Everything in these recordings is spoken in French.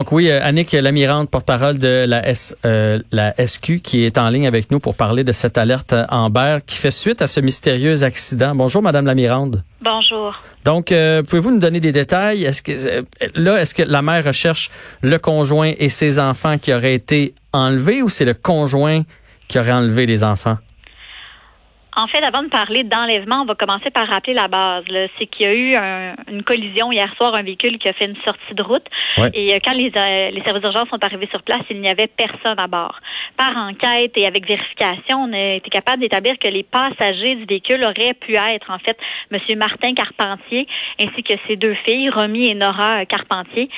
Donc oui, euh, Annick Lamirande, porte-parole de la, S, euh, la SQ, qui est en ligne avec nous pour parler de cette alerte Amber qui fait suite à ce mystérieux accident. Bonjour, Madame Lamirande. Bonjour. Donc, euh, pouvez-vous nous donner des détails? Est-ce que euh, là, est-ce que la mère recherche le conjoint et ses enfants qui auraient été enlevés ou c'est le conjoint qui aurait enlevé les enfants? En fait, avant de parler d'enlèvement, on va commencer par rappeler la base. C'est qu'il y a eu un, une collision hier soir, un véhicule qui a fait une sortie de route. Ouais. Et euh, quand les, euh, les services d'urgence sont arrivés sur place, il n'y avait personne à bord. Par enquête et avec vérification, on a été capable d'établir que les passagers du véhicule auraient pu être, en fait, M. Martin Carpentier ainsi que ses deux filles, Romy et Nora Carpentier,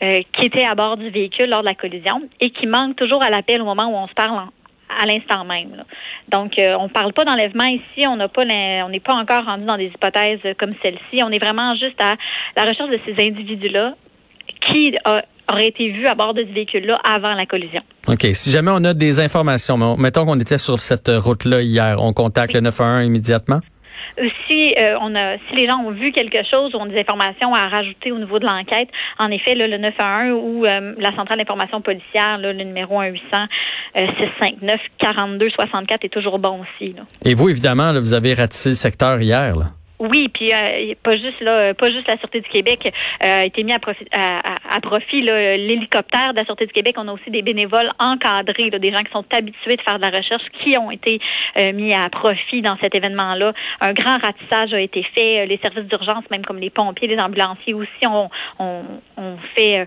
euh, qui étaient à bord du véhicule lors de la collision et qui manquent toujours à l'appel au moment où on se parle en, à l'instant même. Là. Donc, euh, on parle pas d'enlèvement ici. On n'a pas, on n'est pas encore rendu dans des hypothèses comme celle-ci. On est vraiment juste à la recherche de ces individus-là qui a, auraient été vus à bord de ce véhicule-là avant la collision. OK. Si jamais on a des informations, mettons qu'on était sur cette route-là hier, on contacte le 911 immédiatement? Si euh, on a, si les gens ont vu quelque chose ou ont des informations à rajouter au niveau de l'enquête, en effet, là, le 911 ou euh, la centrale d'information policière, là, le numéro 1 800 euh, 659 42 64 est toujours bon aussi. Là. Et vous, évidemment, vous avez ratissé le secteur hier. Là. Oui, puis euh, pas juste là, pas juste la Sûreté du Québec euh, a été mis à profit, à, à, profit l'hélicoptère de la Sûreté du Québec. On a aussi des bénévoles encadrés, là, des gens qui sont habitués de faire de la recherche, qui ont été euh, mis à profit dans cet événement-là. Un grand ratissage a été fait. Les services d'urgence, même comme les pompiers, les ambulanciers aussi, ont on, on fait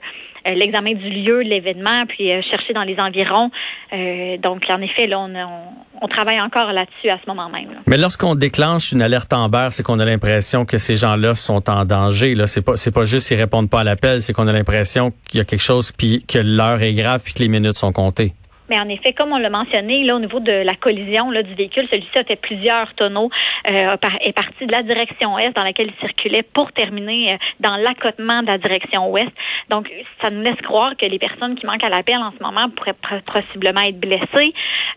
l'examen du lieu l'événement, puis euh, chercher dans les environs. Euh, donc, en effet, là, on, on, travaille encore là-dessus à ce moment même. Mais lorsqu'on déclenche une alerte Amber, c'est qu'on a l'impression que ces gens-là sont en danger. Là, c'est pas, c'est pas juste qu'ils répondent pas à l'appel, c'est qu'on a l'impression qu'il y a quelque chose, puis que l'heure est grave, puis que les minutes sont comptées. Mais en effet, comme on l'a mentionné, là, au niveau de la collision là, du véhicule, celui-ci a fait plusieurs tonneaux, euh, est parti de la direction est dans laquelle il circulait pour terminer euh, dans l'accotement de la direction ouest. Donc, ça nous laisse croire que les personnes qui manquent à l'appel en ce moment pourraient possiblement être blessées,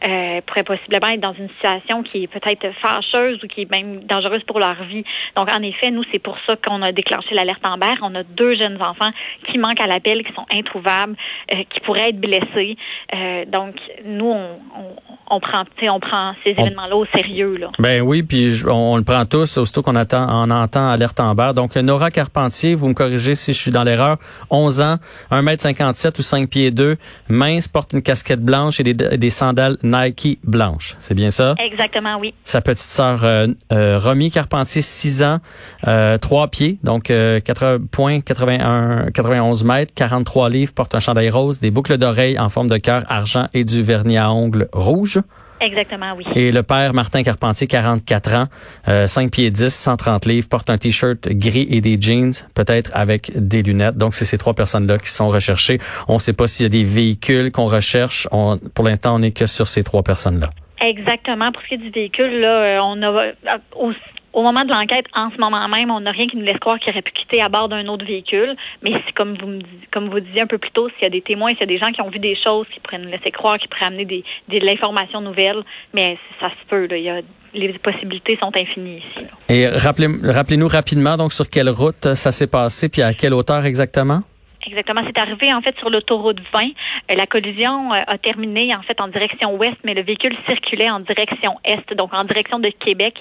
euh, pourraient possiblement être dans une situation qui est peut-être fâcheuse ou qui est même dangereuse pour leur vie. Donc, en effet, nous, c'est pour ça qu'on a déclenché l'alerte Amber. On a deux jeunes enfants qui manquent à l'appel, qui sont introuvables, euh, qui pourraient être blessés. Euh, donc, nous, on, on, on prend, on prend ces événements-là au sérieux. Là. Ben oui, puis on, on, le prend tous, aussitôt qu'on attend, on entend alerte en bas. Donc, Nora Carpentier, vous me corrigez si je suis dans l'erreur, 11 ans, 1m57 ou 5 pieds 2, mince, porte une casquette blanche et des, des sandales Nike blanches. C'est bien ça? Exactement, oui. Sa petite sœur euh, euh, Romy Carpentier, 6 ans, euh, 3 pieds, donc euh, 4 points, 81, 91 mètres, 43 livres, porte un chandail rose, des boucles d'oreilles en forme de cœur argent et du vernis à ongles rouge. Exactement, oui. Et le père Martin Carpentier, 44 ans, euh, 5 pieds 10, 130 livres, porte un t-shirt gris et des jeans, peut-être avec des lunettes. Donc, c'est ces trois personnes-là qui sont recherchées. On ne sait pas s'il y a des véhicules qu'on recherche. On, pour l'instant, on n'est que sur ces trois personnes-là. Exactement. Pour ce qui est du véhicule, là, on a aussi au moment de l'enquête, en ce moment même, on n'a rien qui nous laisse croire qu'il aurait pu quitter à bord d'un autre véhicule. Mais c'est comme vous me comme vous disiez un peu plus tôt, s'il y a des témoins, s'il y a des gens qui ont vu des choses qui pourraient nous laisser croire, qui pourraient amener des, des de l'information nouvelle, mais ça se peut. Là. Il y a, les possibilités sont infinies ici. Et rappelez, rappelez-nous rapidement donc sur quelle route ça s'est passé, puis à quelle hauteur exactement? Exactement. C'est arrivé en fait sur l'autoroute 20. Euh, la collision euh, a terminé en fait en direction ouest, mais le véhicule circulait en direction est, donc en direction de Québec,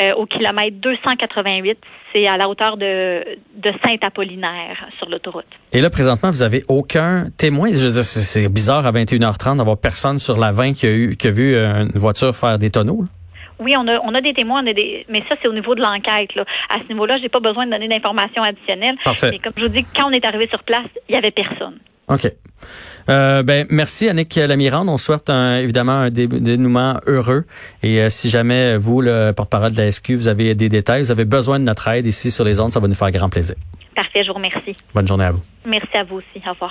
euh, au kilomètre 288. C'est à la hauteur de, de Saint-Apollinaire sur l'autoroute. Et là, présentement, vous avez aucun témoin? Je c'est bizarre à 21h30 d'avoir personne sur la 20 qui a eu qui a vu une voiture faire des tonneaux. Oui, on a, on a des témoins, on a des, mais ça, c'est au niveau de l'enquête. À ce niveau-là, j'ai pas besoin de donner d'informations additionnelles. Parfait. Mais comme je vous dis, quand on est arrivé sur place, il y avait personne. OK. Euh, ben merci Annick Lamirande. On souhaite un, évidemment un dénouement heureux. Et euh, si jamais vous, le porte-parole de la SQ, vous avez des détails, vous avez besoin de notre aide ici sur les ondes, ça va nous faire grand plaisir. Parfait, je vous remercie. Bonne journée à vous. Merci à vous aussi. Au revoir.